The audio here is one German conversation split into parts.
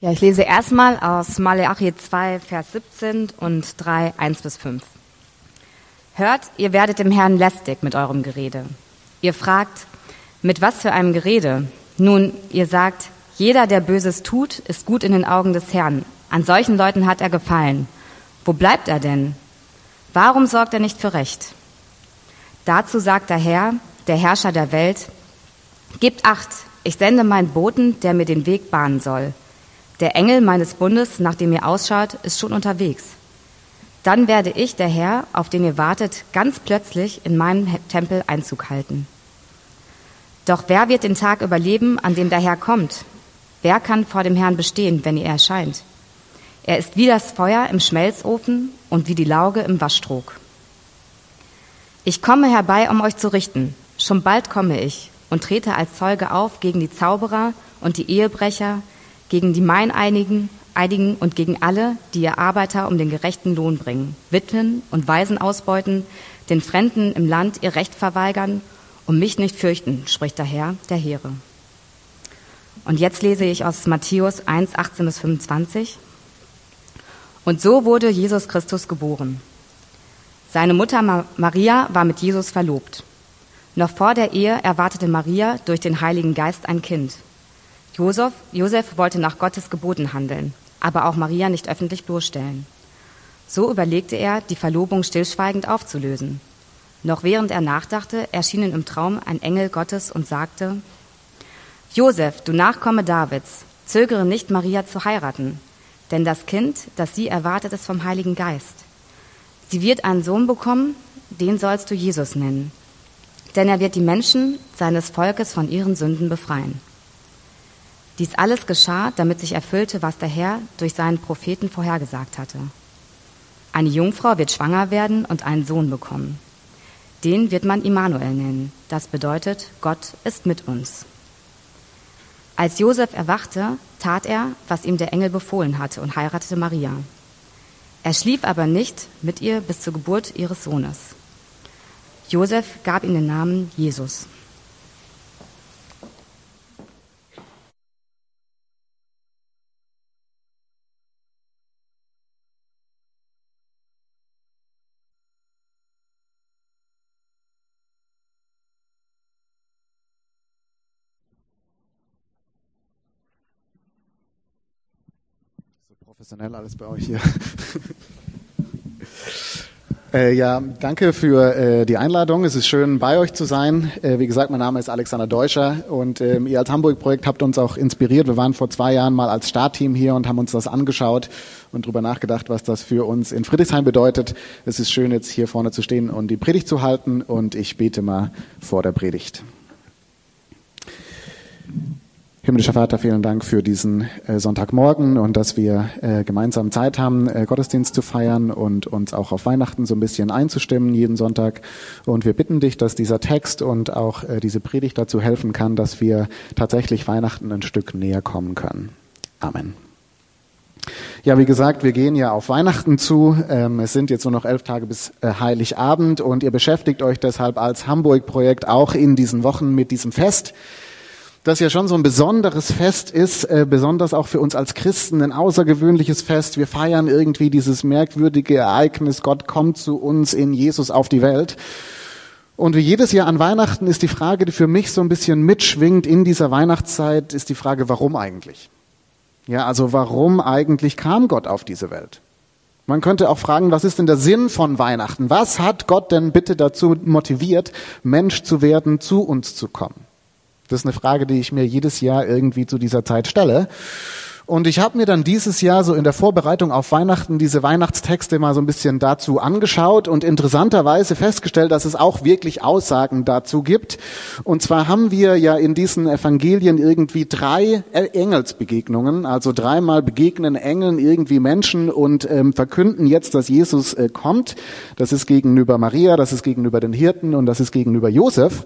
Ja, ich lese erstmal aus Maleachi 2, Vers 17 und 3, 1 bis 5. Hört, ihr werdet dem Herrn lästig mit eurem Gerede. Ihr fragt, mit was für einem Gerede? Nun, ihr sagt, jeder, der Böses tut, ist gut in den Augen des Herrn. An solchen Leuten hat er gefallen. Wo bleibt er denn? Warum sorgt er nicht für Recht? Dazu sagt der Herr, der Herrscher der Welt, Gebt acht, ich sende meinen Boten, der mir den Weg bahnen soll. Der Engel meines Bundes, nach dem ihr ausschaut, ist schon unterwegs. Dann werde ich, der Herr, auf den ihr wartet, ganz plötzlich in meinem Tempel Einzug halten. Doch wer wird den Tag überleben, an dem der Herr kommt? Wer kann vor dem Herrn bestehen, wenn er erscheint? Er ist wie das Feuer im Schmelzofen und wie die Lauge im Waschtrog. Ich komme herbei, um euch zu richten. Schon bald komme ich und trete als Zeuge auf gegen die Zauberer und die Ehebrecher, gegen die Meineinigen Einigen und gegen alle, die ihr Arbeiter um den gerechten Lohn bringen, Witwen und Waisen ausbeuten, den Fremden im Land ihr Recht verweigern und mich nicht fürchten, spricht der Herr der Heere. Und jetzt lese ich aus Matthäus 1, 18 bis 25. Und so wurde Jesus Christus geboren. Seine Mutter Maria war mit Jesus verlobt. Noch vor der Ehe erwartete Maria durch den Heiligen Geist ein Kind. Josef, Josef wollte nach Gottes Geboten handeln, aber auch Maria nicht öffentlich bloßstellen. So überlegte er, die Verlobung stillschweigend aufzulösen. Noch während er nachdachte, erschien ihm im Traum ein Engel Gottes und sagte, Josef, du Nachkomme Davids, zögere nicht, Maria zu heiraten, denn das Kind, das sie erwartet, ist vom Heiligen Geist. Sie wird einen Sohn bekommen, den sollst du Jesus nennen, denn er wird die Menschen seines Volkes von ihren Sünden befreien. Dies alles geschah, damit sich erfüllte, was der Herr durch seinen Propheten vorhergesagt hatte. Eine Jungfrau wird schwanger werden und einen Sohn bekommen. Den wird man Immanuel nennen. Das bedeutet, Gott ist mit uns. Als Josef erwachte, tat er, was ihm der Engel befohlen hatte und heiratete Maria. Er schlief aber nicht mit ihr bis zur Geburt ihres Sohnes. Josef gab ihm den Namen Jesus. Professionell alles bei euch hier. Äh, ja, danke für äh, die Einladung. Es ist schön, bei euch zu sein. Äh, wie gesagt, mein Name ist Alexander Deutscher und ähm, ihr als Hamburg-Projekt habt uns auch inspiriert. Wir waren vor zwei Jahren mal als Startteam hier und haben uns das angeschaut und darüber nachgedacht, was das für uns in Friedrichshain bedeutet. Es ist schön, jetzt hier vorne zu stehen und die Predigt zu halten und ich bete mal vor der Predigt. Himmlischer Vater, vielen Dank für diesen äh, Sonntagmorgen und dass wir äh, gemeinsam Zeit haben, äh, Gottesdienst zu feiern und uns auch auf Weihnachten so ein bisschen einzustimmen jeden Sonntag. Und wir bitten dich, dass dieser Text und auch äh, diese Predigt dazu helfen kann, dass wir tatsächlich Weihnachten ein Stück näher kommen können. Amen. Ja, wie gesagt, wir gehen ja auf Weihnachten zu. Ähm, es sind jetzt nur noch elf Tage bis äh, Heiligabend und ihr beschäftigt euch deshalb als Hamburg-Projekt auch in diesen Wochen mit diesem Fest das ja schon so ein besonderes Fest ist, äh, besonders auch für uns als Christen ein außergewöhnliches Fest. Wir feiern irgendwie dieses merkwürdige Ereignis, Gott kommt zu uns in Jesus auf die Welt. Und wie jedes Jahr an Weihnachten ist die Frage, die für mich so ein bisschen mitschwingt in dieser Weihnachtszeit, ist die Frage, warum eigentlich? Ja, also warum eigentlich kam Gott auf diese Welt? Man könnte auch fragen, was ist denn der Sinn von Weihnachten? Was hat Gott denn bitte dazu motiviert, Mensch zu werden, zu uns zu kommen? Das ist eine Frage, die ich mir jedes Jahr irgendwie zu dieser Zeit stelle. Und ich habe mir dann dieses Jahr so in der Vorbereitung auf Weihnachten diese Weihnachtstexte mal so ein bisschen dazu angeschaut und interessanterweise festgestellt, dass es auch wirklich Aussagen dazu gibt. Und zwar haben wir ja in diesen Evangelien irgendwie drei Engelsbegegnungen, also dreimal begegnen Engeln irgendwie Menschen und ähm, verkünden jetzt, dass Jesus äh, kommt. Das ist gegenüber Maria, das ist gegenüber den Hirten und das ist gegenüber Josef.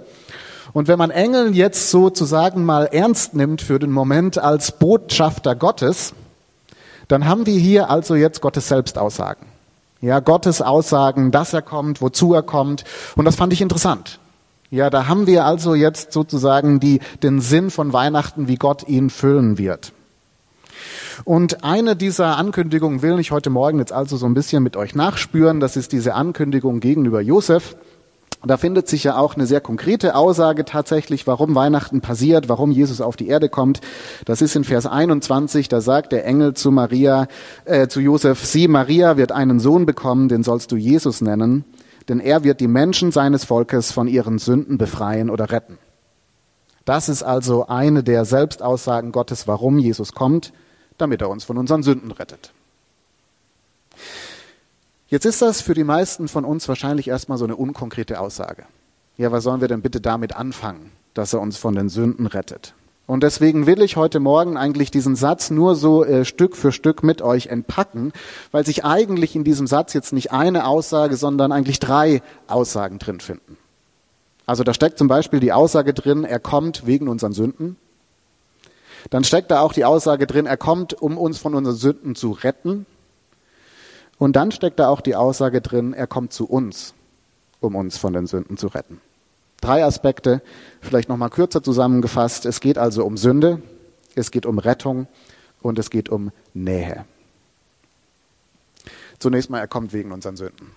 Und wenn man Engel jetzt sozusagen mal ernst nimmt für den Moment als Botschafter Gottes, dann haben wir hier also jetzt Gottes Selbstaussagen. Ja, Gottes Aussagen, dass er kommt, wozu er kommt. Und das fand ich interessant. Ja, da haben wir also jetzt sozusagen die, den Sinn von Weihnachten, wie Gott ihn füllen wird. Und eine dieser Ankündigungen will ich heute Morgen jetzt also so ein bisschen mit euch nachspüren. Das ist diese Ankündigung gegenüber Josef. Da findet sich ja auch eine sehr konkrete Aussage tatsächlich, warum Weihnachten passiert, warum Jesus auf die Erde kommt. Das ist in Vers 21, da sagt der Engel zu Maria, äh, zu Josef, sie, Maria wird einen Sohn bekommen, den sollst du Jesus nennen, denn er wird die Menschen seines Volkes von ihren Sünden befreien oder retten. Das ist also eine der Selbstaussagen Gottes, warum Jesus kommt, damit er uns von unseren Sünden rettet. Jetzt ist das für die meisten von uns wahrscheinlich erstmal so eine unkonkrete Aussage. Ja, was sollen wir denn bitte damit anfangen, dass er uns von den Sünden rettet? Und deswegen will ich heute Morgen eigentlich diesen Satz nur so äh, Stück für Stück mit euch entpacken, weil sich eigentlich in diesem Satz jetzt nicht eine Aussage, sondern eigentlich drei Aussagen drin finden. Also da steckt zum Beispiel die Aussage drin, er kommt wegen unseren Sünden. Dann steckt da auch die Aussage drin, er kommt, um uns von unseren Sünden zu retten. Und dann steckt da auch die Aussage drin, er kommt zu uns, um uns von den Sünden zu retten. Drei Aspekte, vielleicht nochmal kürzer zusammengefasst. Es geht also um Sünde, es geht um Rettung und es geht um Nähe. Zunächst mal, er kommt wegen unseren Sünden.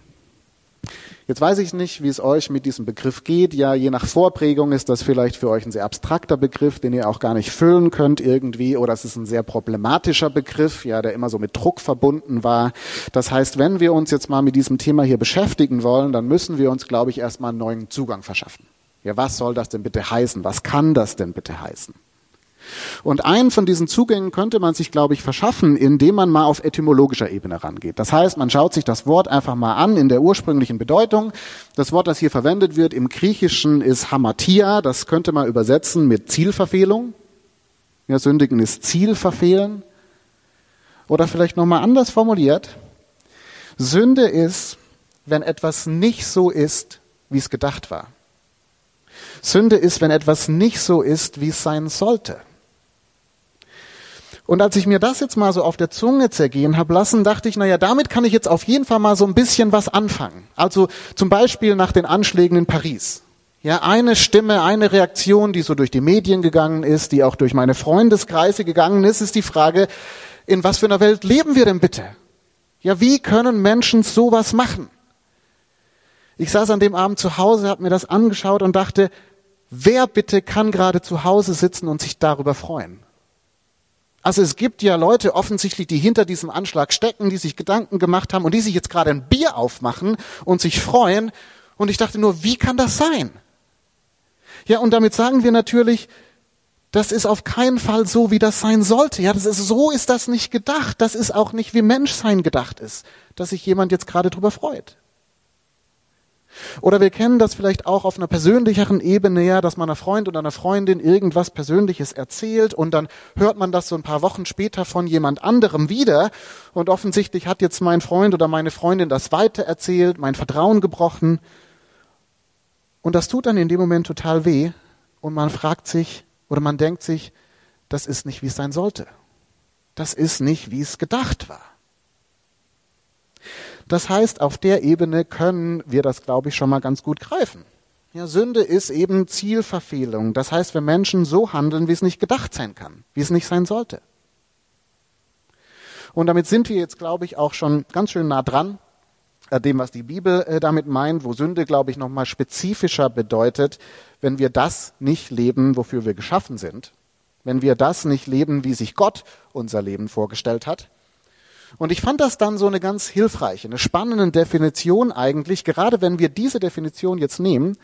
Jetzt weiß ich nicht, wie es euch mit diesem Begriff geht. Ja, je nach Vorprägung ist das vielleicht für euch ein sehr abstrakter Begriff, den ihr auch gar nicht füllen könnt irgendwie, oder es ist ein sehr problematischer Begriff, ja, der immer so mit Druck verbunden war. Das heißt, wenn wir uns jetzt mal mit diesem Thema hier beschäftigen wollen, dann müssen wir uns, glaube ich, erstmal einen neuen Zugang verschaffen. Ja, was soll das denn bitte heißen? Was kann das denn bitte heißen? Und einen von diesen Zugängen könnte man sich, glaube ich, verschaffen, indem man mal auf etymologischer Ebene rangeht. Das heißt, man schaut sich das Wort einfach mal an in der ursprünglichen Bedeutung. Das Wort, das hier verwendet wird im Griechischen ist Hamatia. Das könnte man übersetzen mit Zielverfehlung. Ja, Sündigen ist Zielverfehlen. Oder vielleicht nochmal anders formuliert. Sünde ist, wenn etwas nicht so ist, wie es gedacht war. Sünde ist, wenn etwas nicht so ist, wie es sein sollte. Und als ich mir das jetzt mal so auf der Zunge zergehen habe lassen, dachte ich, naja, damit kann ich jetzt auf jeden Fall mal so ein bisschen was anfangen. Also zum Beispiel nach den Anschlägen in Paris. Ja, eine Stimme, eine Reaktion, die so durch die Medien gegangen ist, die auch durch meine Freundeskreise gegangen ist, ist die Frage, in was für einer Welt leben wir denn bitte? Ja, wie können Menschen sowas machen? Ich saß an dem Abend zu Hause, habe mir das angeschaut und dachte, wer bitte kann gerade zu Hause sitzen und sich darüber freuen? Also es gibt ja Leute offensichtlich, die hinter diesem Anschlag stecken, die sich Gedanken gemacht haben und die sich jetzt gerade ein Bier aufmachen und sich freuen. Und ich dachte nur, wie kann das sein? Ja, und damit sagen wir natürlich, das ist auf keinen Fall so, wie das sein sollte. Ja, das ist, so ist das nicht gedacht. Das ist auch nicht, wie Menschsein gedacht ist, dass sich jemand jetzt gerade drüber freut. Oder wir kennen das vielleicht auch auf einer persönlicheren Ebene, ja, dass man einer Freund oder einer Freundin irgendwas Persönliches erzählt und dann hört man das so ein paar Wochen später von jemand anderem wieder und offensichtlich hat jetzt mein Freund oder meine Freundin das weitererzählt, mein Vertrauen gebrochen und das tut dann in dem Moment total weh und man fragt sich oder man denkt sich, das ist nicht, wie es sein sollte. Das ist nicht, wie es gedacht war. Das heißt, auf der Ebene können wir das, glaube ich, schon mal ganz gut greifen. Ja, Sünde ist eben Zielverfehlung. Das heißt, wenn Menschen so handeln, wie es nicht gedacht sein kann, wie es nicht sein sollte. Und damit sind wir jetzt, glaube ich, auch schon ganz schön nah dran äh, dem, was die Bibel äh, damit meint, wo Sünde, glaube ich, nochmal spezifischer bedeutet, wenn wir das nicht leben, wofür wir geschaffen sind, wenn wir das nicht leben, wie sich Gott unser Leben vorgestellt hat, und ich fand das dann so eine ganz hilfreiche, eine spannende Definition eigentlich, gerade wenn wir diese Definition jetzt nehmen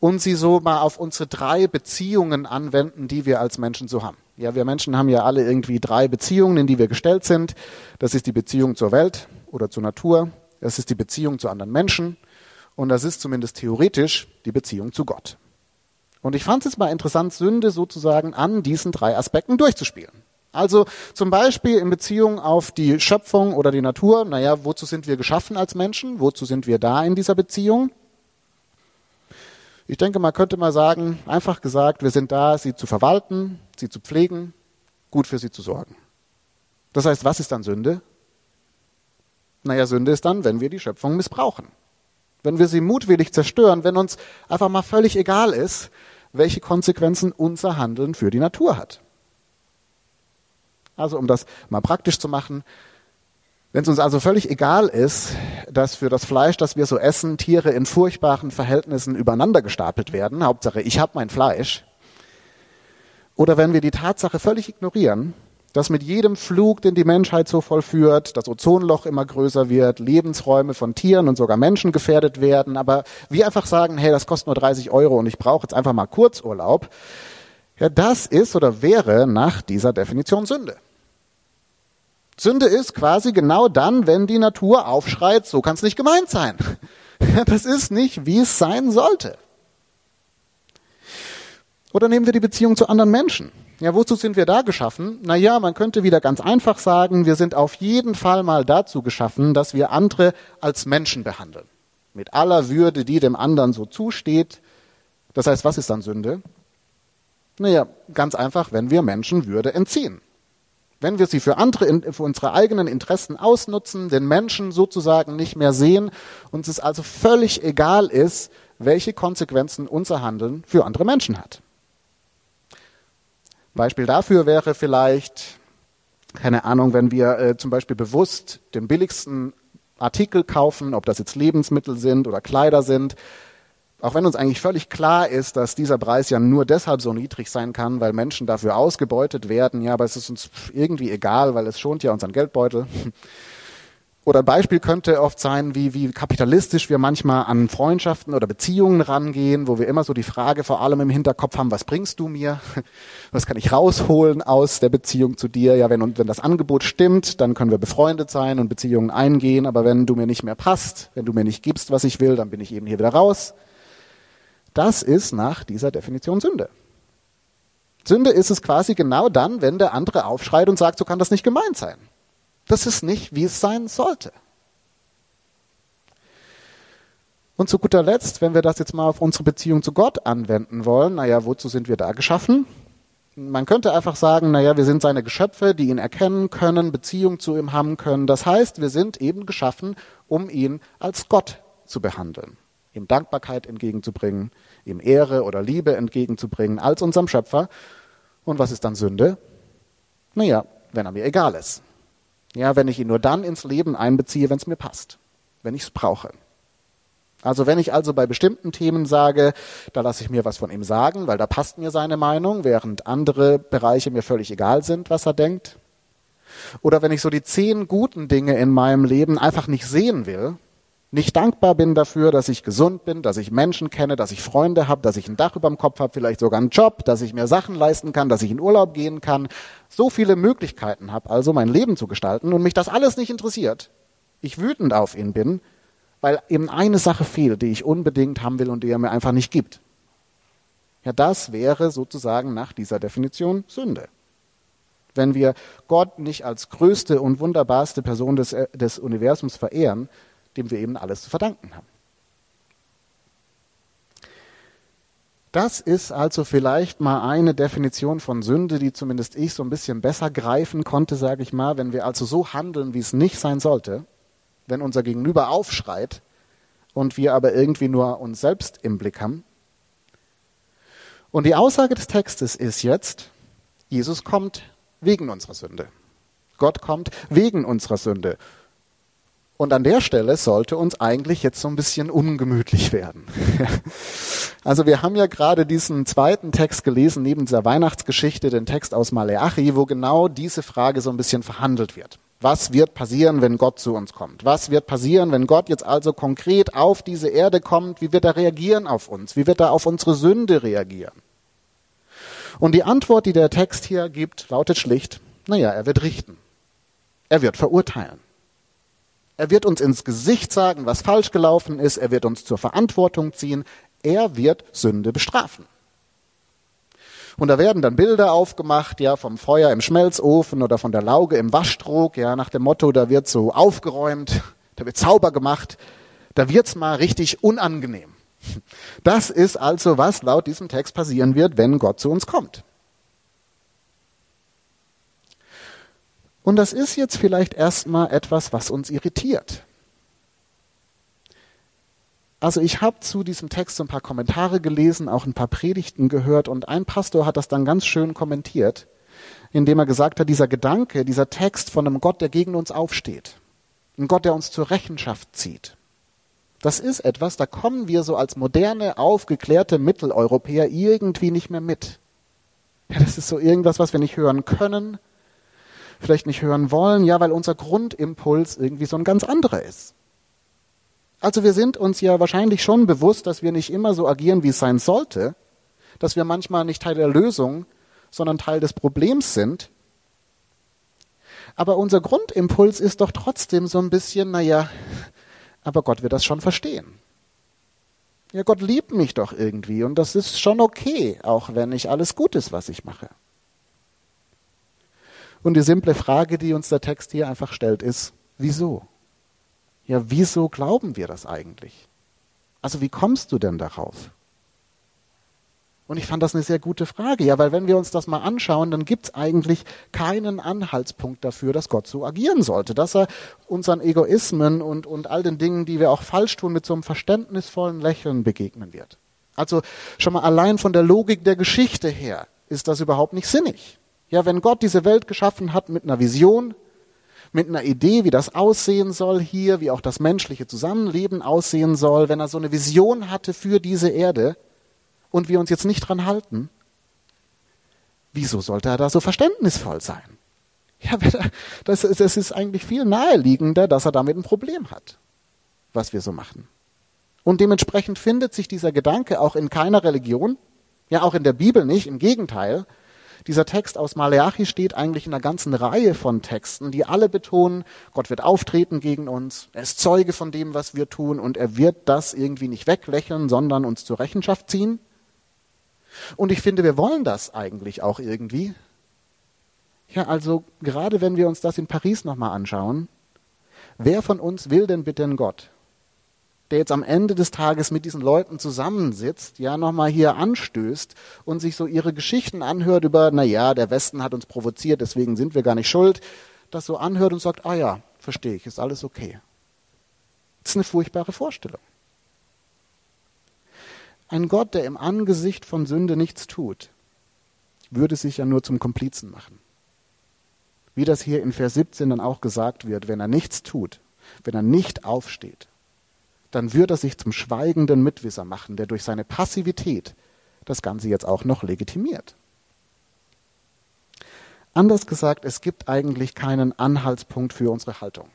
und sie so mal auf unsere drei Beziehungen anwenden, die wir als Menschen so haben. Ja, wir Menschen haben ja alle irgendwie drei Beziehungen, in die wir gestellt sind. Das ist die Beziehung zur Welt oder zur Natur. Das ist die Beziehung zu anderen Menschen. Und das ist zumindest theoretisch die Beziehung zu Gott. Und ich fand es jetzt mal interessant, Sünde sozusagen an diesen drei Aspekten durchzuspielen. Also zum Beispiel in Beziehung auf die Schöpfung oder die Natur. Naja, wozu sind wir geschaffen als Menschen? Wozu sind wir da in dieser Beziehung? Ich denke, man könnte mal sagen, einfach gesagt, wir sind da, sie zu verwalten, sie zu pflegen, gut für sie zu sorgen. Das heißt, was ist dann Sünde? Naja, Sünde ist dann, wenn wir die Schöpfung missbrauchen. Wenn wir sie mutwillig zerstören, wenn uns einfach mal völlig egal ist, welche Konsequenzen unser Handeln für die Natur hat. Also um das mal praktisch zu machen, wenn es uns also völlig egal ist, dass für das Fleisch, das wir so essen, Tiere in furchtbaren Verhältnissen übereinander gestapelt werden, Hauptsache ich habe mein Fleisch, oder wenn wir die Tatsache völlig ignorieren, dass mit jedem Flug, den die Menschheit so vollführt, das Ozonloch immer größer wird, Lebensräume von Tieren und sogar Menschen gefährdet werden, aber wir einfach sagen, hey, das kostet nur 30 Euro und ich brauche jetzt einfach mal Kurzurlaub, ja, das ist oder wäre nach dieser Definition Sünde. Sünde ist quasi genau dann, wenn die Natur aufschreit, so kann es nicht gemeint sein. Das ist nicht, wie es sein sollte. Oder nehmen wir die Beziehung zu anderen Menschen. Ja, wozu sind wir da geschaffen? Naja, man könnte wieder ganz einfach sagen, wir sind auf jeden Fall mal dazu geschaffen, dass wir andere als Menschen behandeln. Mit aller Würde, die dem anderen so zusteht. Das heißt, was ist dann Sünde? Naja, ganz einfach, wenn wir Menschen Würde entziehen. Wenn wir sie für andere, für unsere eigenen Interessen ausnutzen, den Menschen sozusagen nicht mehr sehen, uns es also völlig egal ist, welche Konsequenzen unser Handeln für andere Menschen hat. Beispiel dafür wäre vielleicht, keine Ahnung, wenn wir äh, zum Beispiel bewusst den billigsten Artikel kaufen, ob das jetzt Lebensmittel sind oder Kleider sind, auch wenn uns eigentlich völlig klar ist, dass dieser Preis ja nur deshalb so niedrig sein kann, weil Menschen dafür ausgebeutet werden, ja, aber es ist uns irgendwie egal, weil es schont ja unseren Geldbeutel. Oder ein Beispiel könnte oft sein, wie, wie kapitalistisch wir manchmal an Freundschaften oder Beziehungen rangehen, wo wir immer so die Frage vor allem im Hinterkopf haben, was bringst du mir? Was kann ich rausholen aus der Beziehung zu dir? Ja, wenn, wenn das Angebot stimmt, dann können wir befreundet sein und Beziehungen eingehen, aber wenn du mir nicht mehr passt, wenn du mir nicht gibst, was ich will, dann bin ich eben hier wieder raus. Das ist nach dieser Definition Sünde. Sünde ist es quasi genau dann, wenn der andere aufschreit und sagt, so kann das nicht gemeint sein. Das ist nicht, wie es sein sollte. Und zu guter Letzt, wenn wir das jetzt mal auf unsere Beziehung zu Gott anwenden wollen, naja, wozu sind wir da geschaffen? Man könnte einfach sagen, naja, wir sind seine Geschöpfe, die ihn erkennen können, Beziehung zu ihm haben können. Das heißt, wir sind eben geschaffen, um ihn als Gott zu behandeln, ihm Dankbarkeit entgegenzubringen, ihm Ehre oder Liebe entgegenzubringen als unserem Schöpfer. Und was ist dann Sünde? Naja, wenn er mir egal ist. Ja, wenn ich ihn nur dann ins Leben einbeziehe, wenn es mir passt, wenn ich es brauche. Also wenn ich also bei bestimmten Themen sage, da lasse ich mir was von ihm sagen, weil da passt mir seine Meinung, während andere Bereiche mir völlig egal sind, was er denkt. Oder wenn ich so die zehn guten Dinge in meinem Leben einfach nicht sehen will, nicht dankbar bin dafür, dass ich gesund bin, dass ich Menschen kenne, dass ich Freunde habe, dass ich ein Dach über dem Kopf habe, vielleicht sogar einen Job, dass ich mir Sachen leisten kann, dass ich in Urlaub gehen kann, so viele Möglichkeiten habe, also mein Leben zu gestalten und mich das alles nicht interessiert, ich wütend auf ihn bin, weil eben eine Sache fehlt, die ich unbedingt haben will und die er mir einfach nicht gibt. Ja, das wäre sozusagen nach dieser Definition Sünde. Wenn wir Gott nicht als größte und wunderbarste Person des, des Universums verehren, dem wir eben alles zu verdanken haben. Das ist also vielleicht mal eine Definition von Sünde, die zumindest ich so ein bisschen besser greifen konnte, sage ich mal, wenn wir also so handeln, wie es nicht sein sollte, wenn unser Gegenüber aufschreit und wir aber irgendwie nur uns selbst im Blick haben. Und die Aussage des Textes ist jetzt, Jesus kommt wegen unserer Sünde. Gott kommt wegen unserer Sünde. Und an der Stelle sollte uns eigentlich jetzt so ein bisschen ungemütlich werden. also wir haben ja gerade diesen zweiten Text gelesen, neben dieser Weihnachtsgeschichte, den Text aus Maleachi, wo genau diese Frage so ein bisschen verhandelt wird. Was wird passieren, wenn Gott zu uns kommt? Was wird passieren, wenn Gott jetzt also konkret auf diese Erde kommt? Wie wird er reagieren auf uns? Wie wird er auf unsere Sünde reagieren? Und die Antwort, die der Text hier gibt, lautet schlicht, naja, er wird richten. Er wird verurteilen. Er wird uns ins Gesicht sagen, was falsch gelaufen ist. Er wird uns zur Verantwortung ziehen. Er wird Sünde bestrafen. Und da werden dann Bilder aufgemacht, ja, vom Feuer im Schmelzofen oder von der Lauge im Waschtrog, ja, nach dem Motto, da wird so aufgeräumt, da wird sauber gemacht, da wird's mal richtig unangenehm. Das ist also, was laut diesem Text passieren wird, wenn Gott zu uns kommt. Und das ist jetzt vielleicht erstmal etwas, was uns irritiert. Also ich habe zu diesem Text so ein paar Kommentare gelesen, auch ein paar Predigten gehört und ein Pastor hat das dann ganz schön kommentiert. indem er gesagt hat, dieser Gedanke, dieser Text von einem Gott, der gegen uns aufsteht, ein Gott, der uns zur Rechenschaft zieht. Das ist etwas, da kommen wir so als moderne, aufgeklärte Mitteleuropäer irgendwie nicht mehr mit. Ja, das ist so irgendwas, was wir nicht hören können, vielleicht nicht hören wollen, ja, weil unser Grundimpuls irgendwie so ein ganz anderer ist. Also wir sind uns ja wahrscheinlich schon bewusst, dass wir nicht immer so agieren, wie es sein sollte, dass wir manchmal nicht Teil der Lösung, sondern Teil des Problems sind. Aber unser Grundimpuls ist doch trotzdem so ein bisschen, naja, aber Gott wird das schon verstehen. Ja, Gott liebt mich doch irgendwie und das ist schon okay, auch wenn nicht alles gut ist, was ich mache. Und die simple Frage, die uns der Text hier einfach stellt, ist, wieso? Ja, wieso glauben wir das eigentlich? Also wie kommst du denn darauf? Und ich fand das eine sehr gute Frage. Ja, weil wenn wir uns das mal anschauen, dann gibt es eigentlich keinen Anhaltspunkt dafür, dass Gott so agieren sollte, dass er unseren Egoismen und, und all den Dingen, die wir auch falsch tun, mit so einem verständnisvollen Lächeln begegnen wird. Also schon mal allein von der Logik der Geschichte her ist das überhaupt nicht sinnig. Ja, wenn Gott diese Welt geschaffen hat mit einer Vision, mit einer Idee, wie das aussehen soll hier, wie auch das menschliche Zusammenleben aussehen soll, wenn er so eine Vision hatte für diese Erde, und wir uns jetzt nicht dran halten, wieso sollte er da so verständnisvoll sein? Ja, das, das ist eigentlich viel naheliegender, dass er damit ein Problem hat, was wir so machen. Und dementsprechend findet sich dieser Gedanke auch in keiner Religion, ja auch in der Bibel nicht, im Gegenteil. Dieser Text aus Maleachi steht eigentlich in einer ganzen Reihe von Texten, die alle betonen, Gott wird auftreten gegen uns, er ist Zeuge von dem, was wir tun und er wird das irgendwie nicht weglächeln, sondern uns zur Rechenschaft ziehen. Und ich finde, wir wollen das eigentlich auch irgendwie. Ja, also gerade wenn wir uns das in Paris nochmal anschauen, wer von uns will denn bitte einen Gott, der jetzt am Ende des Tages mit diesen Leuten zusammensitzt, ja, nochmal hier anstößt und sich so ihre Geschichten anhört über, na ja, der Westen hat uns provoziert, deswegen sind wir gar nicht schuld, das so anhört und sagt, ah ja, verstehe ich, ist alles okay. Das ist eine furchtbare Vorstellung. Ein Gott, der im Angesicht von Sünde nichts tut, würde sich ja nur zum Komplizen machen. Wie das hier in Vers 17 dann auch gesagt wird, wenn er nichts tut, wenn er nicht aufsteht, dann würde er sich zum schweigenden Mitwisser machen, der durch seine Passivität das Ganze jetzt auch noch legitimiert. Anders gesagt, es gibt eigentlich keinen Anhaltspunkt für unsere Haltung.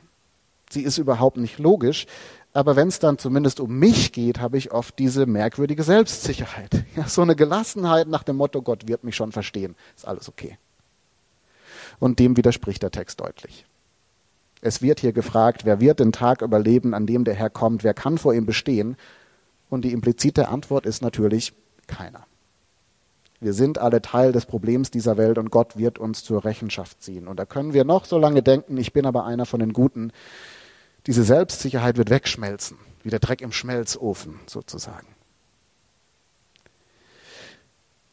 Sie ist überhaupt nicht logisch, aber wenn es dann zumindest um mich geht, habe ich oft diese merkwürdige Selbstsicherheit. Ja, so eine Gelassenheit nach dem Motto, Gott wird mich schon verstehen. Ist alles okay. Und dem widerspricht der Text deutlich. Es wird hier gefragt, wer wird den Tag überleben, an dem der Herr kommt, wer kann vor ihm bestehen? Und die implizite Antwort ist natürlich keiner. Wir sind alle Teil des Problems dieser Welt und Gott wird uns zur Rechenschaft ziehen. Und da können wir noch so lange denken, ich bin aber einer von den Guten. Diese Selbstsicherheit wird wegschmelzen, wie der Dreck im Schmelzofen sozusagen.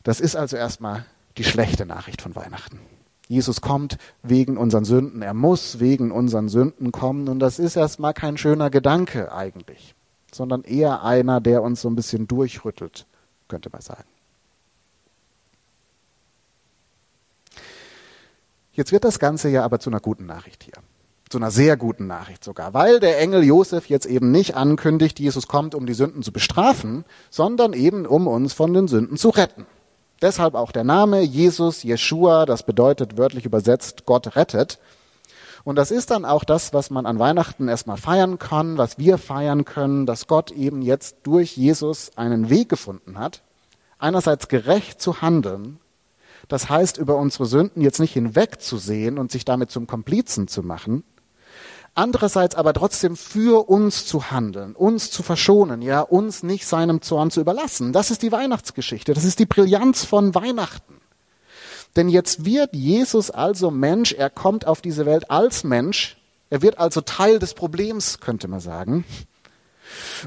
Das ist also erstmal die schlechte Nachricht von Weihnachten. Jesus kommt wegen unseren Sünden. Er muss wegen unseren Sünden kommen. Und das ist erstmal kein schöner Gedanke eigentlich, sondern eher einer, der uns so ein bisschen durchrüttelt, könnte man sagen. Jetzt wird das Ganze ja aber zu einer guten Nachricht hier zu einer sehr guten Nachricht sogar, weil der Engel Josef jetzt eben nicht ankündigt, Jesus kommt, um die Sünden zu bestrafen, sondern eben um uns von den Sünden zu retten. Deshalb auch der Name Jesus, Jeshua, das bedeutet wörtlich übersetzt Gott rettet. Und das ist dann auch das, was man an Weihnachten erstmal feiern kann, was wir feiern können, dass Gott eben jetzt durch Jesus einen Weg gefunden hat, einerseits gerecht zu handeln, das heißt über unsere Sünden jetzt nicht hinwegzusehen und sich damit zum Komplizen zu machen, andererseits aber trotzdem für uns zu handeln, uns zu verschonen, ja, uns nicht seinem Zorn zu überlassen. Das ist die Weihnachtsgeschichte, das ist die Brillanz von Weihnachten. Denn jetzt wird Jesus also Mensch, er kommt auf diese Welt als Mensch, er wird also Teil des Problems, könnte man sagen.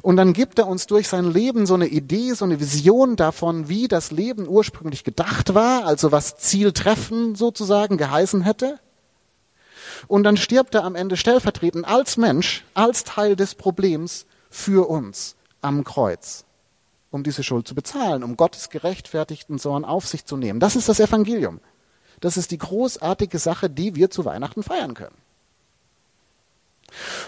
Und dann gibt er uns durch sein Leben so eine Idee, so eine Vision davon, wie das Leben ursprünglich gedacht war, also was Zieltreffen sozusagen geheißen hätte. Und dann stirbt er am Ende stellvertretend als Mensch, als Teil des Problems für uns am Kreuz, um diese Schuld zu bezahlen, um Gottes gerechtfertigten Sohn auf sich zu nehmen. Das ist das Evangelium. Das ist die großartige Sache, die wir zu Weihnachten feiern können.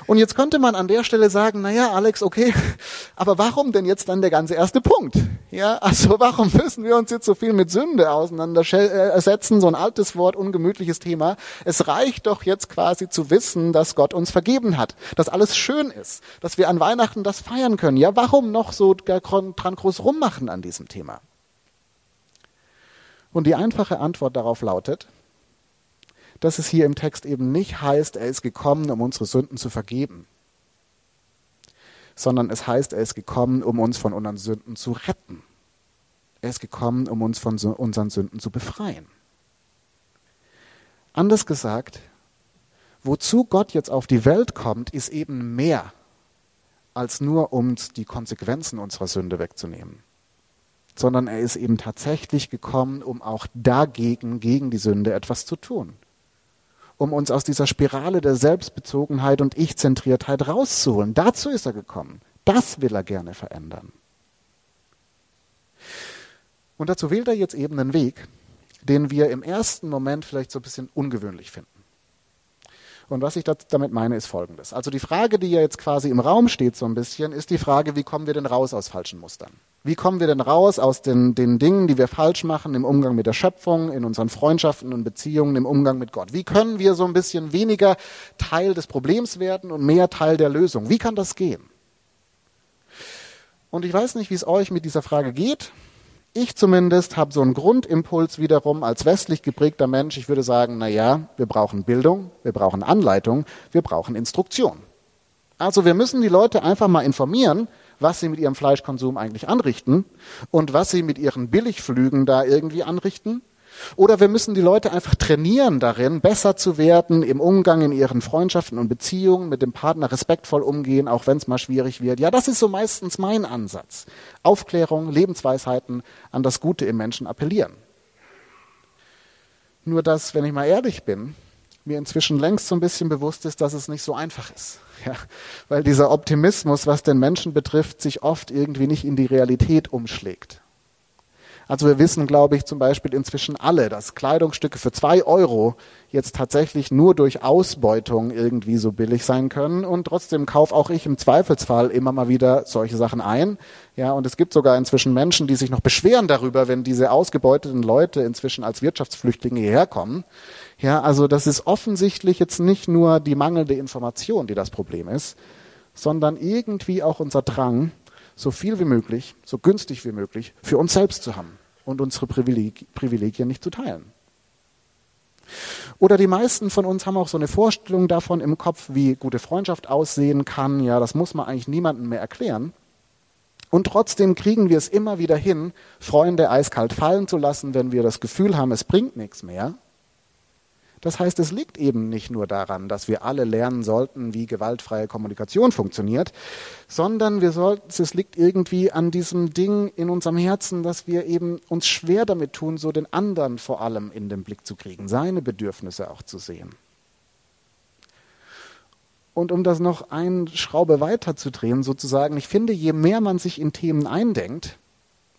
Und jetzt könnte man an der Stelle sagen, naja, Alex, okay, aber warum denn jetzt dann der ganze erste Punkt? Ja, also warum müssen wir uns jetzt so viel mit Sünde auseinandersetzen? So ein altes Wort, ungemütliches Thema. Es reicht doch jetzt quasi zu wissen, dass Gott uns vergeben hat, dass alles schön ist, dass wir an Weihnachten das feiern können. Ja, warum noch so dran groß rummachen an diesem Thema? Und die einfache Antwort darauf lautet, dass es hier im Text eben nicht heißt, er ist gekommen, um unsere Sünden zu vergeben, sondern es heißt, er ist gekommen, um uns von unseren Sünden zu retten. Er ist gekommen, um uns von unseren Sünden zu befreien. Anders gesagt, wozu Gott jetzt auf die Welt kommt, ist eben mehr als nur uns die Konsequenzen unserer Sünde wegzunehmen, sondern er ist eben tatsächlich gekommen, um auch dagegen, gegen die Sünde etwas zu tun um uns aus dieser Spirale der Selbstbezogenheit und Ich-Zentriertheit rauszuholen. Dazu ist er gekommen. Das will er gerne verändern. Und dazu wählt er jetzt eben einen Weg, den wir im ersten Moment vielleicht so ein bisschen ungewöhnlich finden. Und was ich damit meine, ist Folgendes. Also die Frage, die ja jetzt quasi im Raum steht so ein bisschen, ist die Frage, wie kommen wir denn raus aus falschen Mustern? Wie kommen wir denn raus aus den, den Dingen, die wir falsch machen im Umgang mit der Schöpfung, in unseren Freundschaften und Beziehungen, im Umgang mit Gott? Wie können wir so ein bisschen weniger Teil des Problems werden und mehr Teil der Lösung? Wie kann das gehen? Und ich weiß nicht, wie es euch mit dieser Frage geht. Ich zumindest habe so einen Grundimpuls wiederum als westlich geprägter Mensch. Ich würde sagen, na ja, wir brauchen Bildung, wir brauchen Anleitung, wir brauchen Instruktion. Also wir müssen die Leute einfach mal informieren, was sie mit ihrem Fleischkonsum eigentlich anrichten und was sie mit ihren Billigflügen da irgendwie anrichten. Oder wir müssen die Leute einfach trainieren darin, besser zu werden im Umgang in ihren Freundschaften und Beziehungen, mit dem Partner respektvoll umgehen, auch wenn es mal schwierig wird. Ja, das ist so meistens mein Ansatz. Aufklärung, Lebensweisheiten, an das Gute im Menschen appellieren. Nur dass, wenn ich mal ehrlich bin, mir inzwischen längst so ein bisschen bewusst ist, dass es nicht so einfach ist. Ja, weil dieser Optimismus, was den Menschen betrifft, sich oft irgendwie nicht in die Realität umschlägt. Also wir wissen, glaube ich, zum Beispiel inzwischen alle, dass Kleidungsstücke für zwei Euro jetzt tatsächlich nur durch Ausbeutung irgendwie so billig sein können. Und trotzdem kaufe auch ich im Zweifelsfall immer mal wieder solche Sachen ein. Ja, und es gibt sogar inzwischen Menschen, die sich noch beschweren darüber, wenn diese ausgebeuteten Leute inzwischen als Wirtschaftsflüchtlinge hierher kommen. Ja, also das ist offensichtlich jetzt nicht nur die mangelnde Information, die das Problem ist, sondern irgendwie auch unser Drang, so viel wie möglich, so günstig wie möglich für uns selbst zu haben und unsere Privilegien nicht zu teilen. Oder die meisten von uns haben auch so eine Vorstellung davon im Kopf, wie gute Freundschaft aussehen kann. Ja, das muss man eigentlich niemandem mehr erklären. Und trotzdem kriegen wir es immer wieder hin, Freunde eiskalt fallen zu lassen, wenn wir das Gefühl haben, es bringt nichts mehr. Das heißt, es liegt eben nicht nur daran, dass wir alle lernen sollten, wie gewaltfreie Kommunikation funktioniert, sondern wir sollten, es liegt irgendwie an diesem Ding in unserem Herzen, dass wir eben uns schwer damit tun, so den anderen vor allem in den Blick zu kriegen, seine Bedürfnisse auch zu sehen. Und um das noch eine Schraube weiterzudrehen, sozusagen, ich finde, je mehr man sich in Themen eindenkt,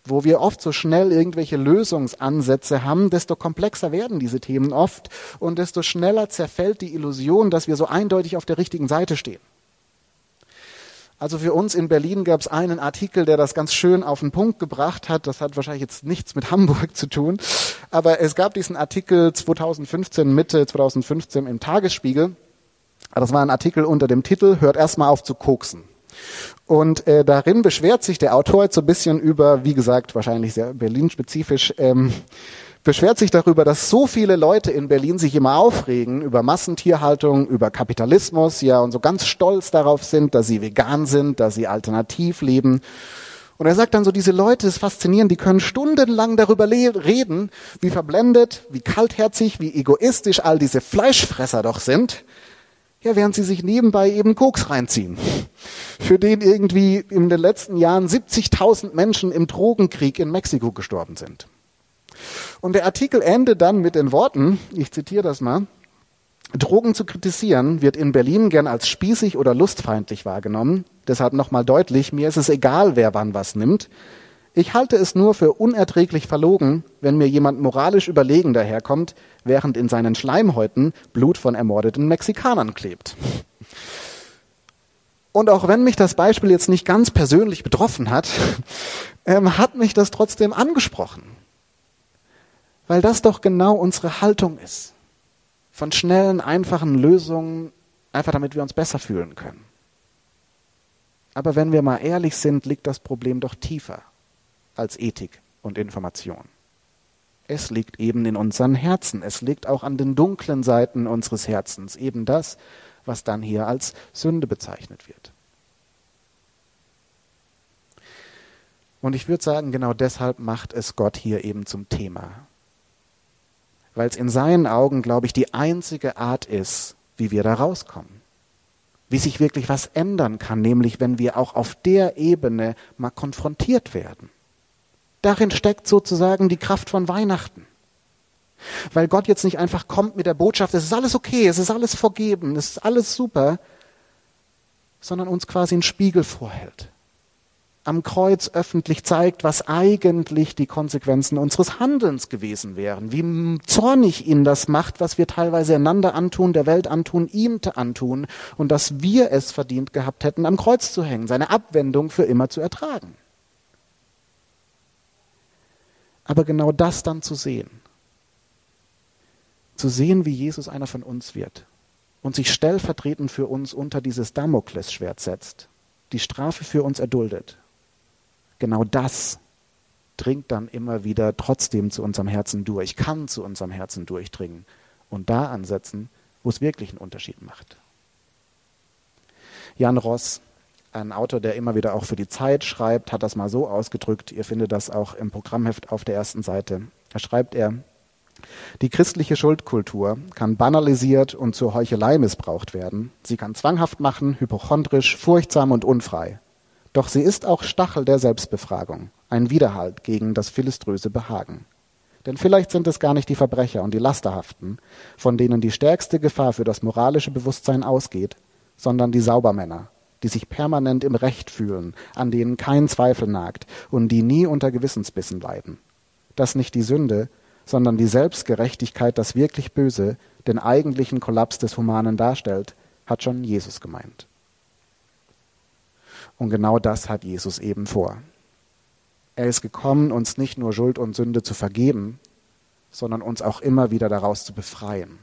wo wir oft so schnell irgendwelche Lösungsansätze haben, desto komplexer werden diese Themen oft und desto schneller zerfällt die Illusion, dass wir so eindeutig auf der richtigen Seite stehen. Also für uns in Berlin gab es einen Artikel, der das ganz schön auf den Punkt gebracht hat. Das hat wahrscheinlich jetzt nichts mit Hamburg zu tun. Aber es gab diesen Artikel 2015, Mitte 2015 im Tagesspiegel. Das war ein Artikel unter dem Titel Hört erstmal auf zu koksen. Und äh, darin beschwert sich der Autor jetzt so ein bisschen über, wie gesagt, wahrscheinlich sehr Berlin-spezifisch, ähm, beschwert sich darüber, dass so viele Leute in Berlin sich immer aufregen über Massentierhaltung, über Kapitalismus, ja, und so ganz stolz darauf sind, dass sie vegan sind, dass sie alternativ leben. Und er sagt dann so, diese Leute, ist faszinierend, die können stundenlang darüber reden, wie verblendet, wie kaltherzig, wie egoistisch all diese Fleischfresser doch sind. Ja, während sie sich nebenbei eben Koks reinziehen. Für den irgendwie in den letzten Jahren 70.000 Menschen im Drogenkrieg in Mexiko gestorben sind. Und der Artikel endet dann mit den Worten, ich zitiere das mal, Drogen zu kritisieren wird in Berlin gern als spießig oder lustfeindlich wahrgenommen. Deshalb nochmal deutlich, mir ist es egal, wer wann was nimmt. Ich halte es nur für unerträglich verlogen, wenn mir jemand moralisch überlegen daherkommt, während in seinen Schleimhäuten Blut von ermordeten Mexikanern klebt. Und auch wenn mich das Beispiel jetzt nicht ganz persönlich betroffen hat, ähm, hat mich das trotzdem angesprochen. Weil das doch genau unsere Haltung ist. Von schnellen, einfachen Lösungen, einfach damit wir uns besser fühlen können. Aber wenn wir mal ehrlich sind, liegt das Problem doch tiefer als Ethik und Information. Es liegt eben in unseren Herzen. Es liegt auch an den dunklen Seiten unseres Herzens. Eben das, was dann hier als Sünde bezeichnet wird. Und ich würde sagen, genau deshalb macht es Gott hier eben zum Thema. Weil es in seinen Augen, glaube ich, die einzige Art ist, wie wir da rauskommen. Wie sich wirklich was ändern kann, nämlich wenn wir auch auf der Ebene mal konfrontiert werden. Darin steckt sozusagen die Kraft von Weihnachten. Weil Gott jetzt nicht einfach kommt mit der Botschaft, es ist alles okay, es ist alles vergeben, es ist alles super, sondern uns quasi einen Spiegel vorhält. Am Kreuz öffentlich zeigt, was eigentlich die Konsequenzen unseres Handelns gewesen wären, wie zornig ihn das macht, was wir teilweise einander antun, der Welt antun, ihm antun und dass wir es verdient gehabt hätten, am Kreuz zu hängen, seine Abwendung für immer zu ertragen. Aber genau das dann zu sehen, zu sehen, wie Jesus einer von uns wird und sich stellvertretend für uns unter dieses Damoklesschwert setzt, die Strafe für uns erduldet. Genau das dringt dann immer wieder trotzdem zu unserem Herzen durch, kann zu unserem Herzen durchdringen und da ansetzen, wo es wirklich einen Unterschied macht. Jan Ross, ein Autor, der immer wieder auch für die Zeit schreibt, hat das mal so ausgedrückt, ihr findet das auch im Programmheft auf der ersten Seite. Da schreibt er, die christliche Schuldkultur kann banalisiert und zur Heuchelei missbraucht werden. Sie kann zwanghaft machen, hypochondrisch, furchtsam und unfrei. Doch sie ist auch Stachel der Selbstbefragung, ein Widerhalt gegen das philiströse Behagen. Denn vielleicht sind es gar nicht die Verbrecher und die Lasterhaften, von denen die stärkste Gefahr für das moralische Bewusstsein ausgeht, sondern die Saubermänner, die sich permanent im Recht fühlen, an denen kein Zweifel nagt und die nie unter Gewissensbissen leiden. Dass nicht die Sünde, sondern die Selbstgerechtigkeit das wirklich Böse, den eigentlichen Kollaps des Humanen darstellt, hat schon Jesus gemeint. Und genau das hat Jesus eben vor. Er ist gekommen, uns nicht nur Schuld und Sünde zu vergeben, sondern uns auch immer wieder daraus zu befreien,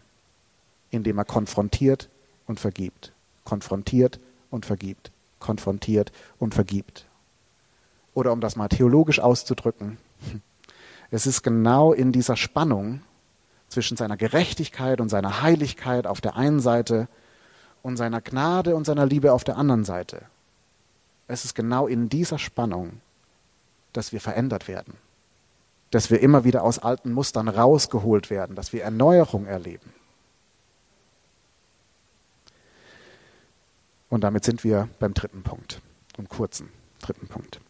indem er konfrontiert und vergibt, konfrontiert und vergibt, konfrontiert und vergibt. Oder um das mal theologisch auszudrücken, es ist genau in dieser Spannung zwischen seiner Gerechtigkeit und seiner Heiligkeit auf der einen Seite und seiner Gnade und seiner Liebe auf der anderen Seite. Es ist genau in dieser Spannung, dass wir verändert werden, dass wir immer wieder aus alten Mustern rausgeholt werden, dass wir Erneuerung erleben. Und damit sind wir beim dritten Punkt, im kurzen dritten Punkt.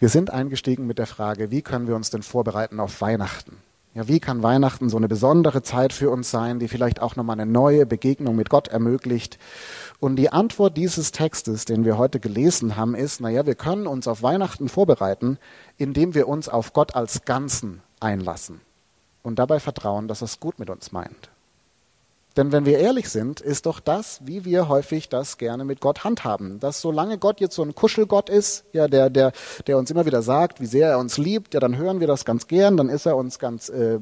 Wir sind eingestiegen mit der Frage, wie können wir uns denn vorbereiten auf Weihnachten? Ja, wie kann Weihnachten so eine besondere Zeit für uns sein, die vielleicht auch nochmal eine neue Begegnung mit Gott ermöglicht? Und die Antwort dieses Textes, den wir heute gelesen haben, ist, naja, wir können uns auf Weihnachten vorbereiten, indem wir uns auf Gott als Ganzen einlassen und dabei vertrauen, dass er es gut mit uns meint. Denn wenn wir ehrlich sind, ist doch das, wie wir häufig das gerne mit Gott handhaben. Dass solange Gott jetzt so ein Kuschelgott ist, ja, der, der, der uns immer wieder sagt, wie sehr er uns liebt, ja, dann hören wir das ganz gern, dann ist er uns ganz, äh,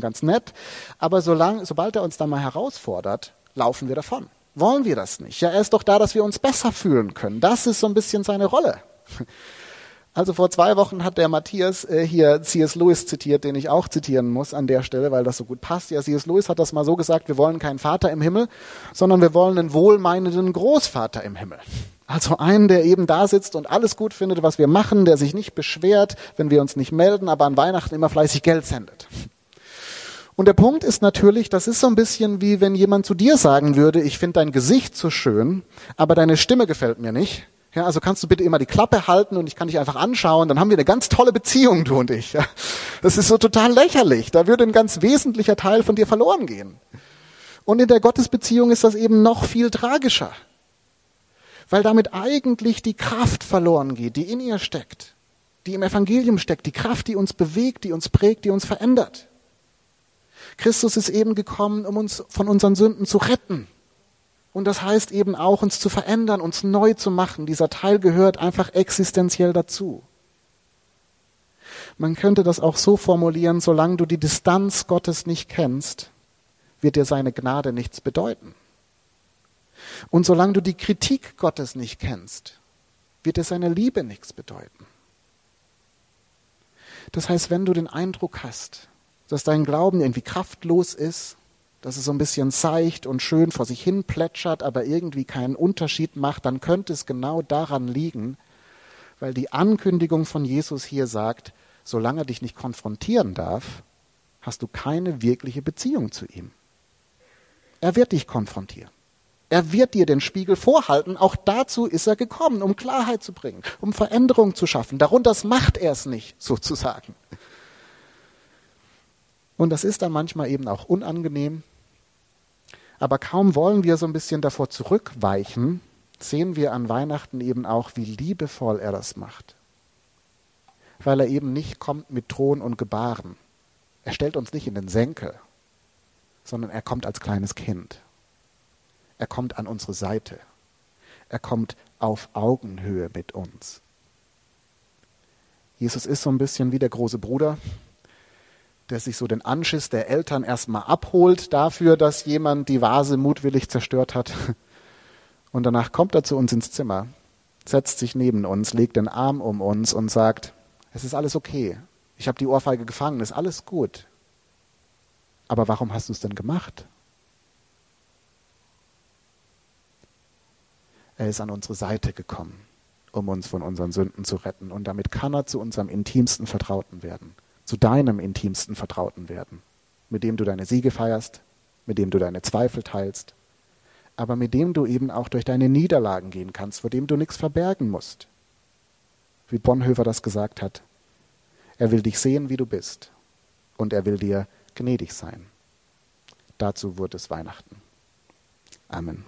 ganz nett. Aber solange, sobald er uns dann mal herausfordert, laufen wir davon. Wollen wir das nicht? Ja, er ist doch da, dass wir uns besser fühlen können. Das ist so ein bisschen seine Rolle. Also vor zwei Wochen hat der Matthias äh, hier C.S. Lewis zitiert, den ich auch zitieren muss an der Stelle, weil das so gut passt. Ja, C.S. Lewis hat das mal so gesagt, wir wollen keinen Vater im Himmel, sondern wir wollen einen wohlmeinenden Großvater im Himmel. Also einen, der eben da sitzt und alles gut findet, was wir machen, der sich nicht beschwert, wenn wir uns nicht melden, aber an Weihnachten immer fleißig Geld sendet. Und der Punkt ist natürlich, das ist so ein bisschen wie wenn jemand zu dir sagen würde, ich finde dein Gesicht so schön, aber deine Stimme gefällt mir nicht ja, also kannst du bitte immer die Klappe halten und ich kann dich einfach anschauen, dann haben wir eine ganz tolle Beziehung, du und ich. Ja. Das ist so total lächerlich. Da würde ein ganz wesentlicher Teil von dir verloren gehen. Und in der Gottesbeziehung ist das eben noch viel tragischer. weil damit eigentlich die Kraft verloren geht, die in ihr steckt, die im Evangelium steckt, die Kraft, die uns bewegt, die uns prägt, die uns verändert. Christus ist eben gekommen, um uns von unseren Sünden zu retten. Und das heißt eben auch, uns zu verändern, uns neu zu machen. Dieser Teil gehört einfach existenziell dazu. Man könnte das auch so formulieren, solange du die Distanz Gottes nicht kennst, wird dir seine Gnade nichts bedeuten. Und solange du die Kritik Gottes nicht kennst, wird dir seine Liebe nichts bedeuten. Das heißt, wenn du den Eindruck hast, dass dein Glauben irgendwie kraftlos ist, dass es so ein bisschen seicht und schön vor sich hin plätschert, aber irgendwie keinen Unterschied macht, dann könnte es genau daran liegen, weil die Ankündigung von Jesus hier sagt, solange er dich nicht konfrontieren darf, hast du keine wirkliche Beziehung zu ihm. Er wird dich konfrontieren. Er wird dir den Spiegel vorhalten. Auch dazu ist er gekommen, um Klarheit zu bringen, um Veränderung zu schaffen. Darunter macht er es nicht, sozusagen. Und das ist dann manchmal eben auch unangenehm, aber kaum wollen wir so ein bisschen davor zurückweichen, sehen wir an Weihnachten eben auch, wie liebevoll er das macht. Weil er eben nicht kommt mit Thron und Gebaren. Er stellt uns nicht in den Senkel, sondern er kommt als kleines Kind. Er kommt an unsere Seite. Er kommt auf Augenhöhe mit uns. Jesus ist so ein bisschen wie der große Bruder, der sich so den Anschiss der Eltern erstmal abholt dafür, dass jemand die Vase mutwillig zerstört hat. Und danach kommt er zu uns ins Zimmer, setzt sich neben uns, legt den Arm um uns und sagt, es ist alles okay. Ich habe die Ohrfeige gefangen, ist alles gut. Aber warum hast du es denn gemacht? Er ist an unsere Seite gekommen, um uns von unseren Sünden zu retten. Und damit kann er zu unserem intimsten Vertrauten werden zu deinem intimsten Vertrauten werden, mit dem du deine Siege feierst, mit dem du deine Zweifel teilst, aber mit dem du eben auch durch deine Niederlagen gehen kannst, vor dem du nichts verbergen musst. Wie Bonhoeffer das gesagt hat, er will dich sehen, wie du bist, und er will dir gnädig sein. Dazu wurde es Weihnachten. Amen.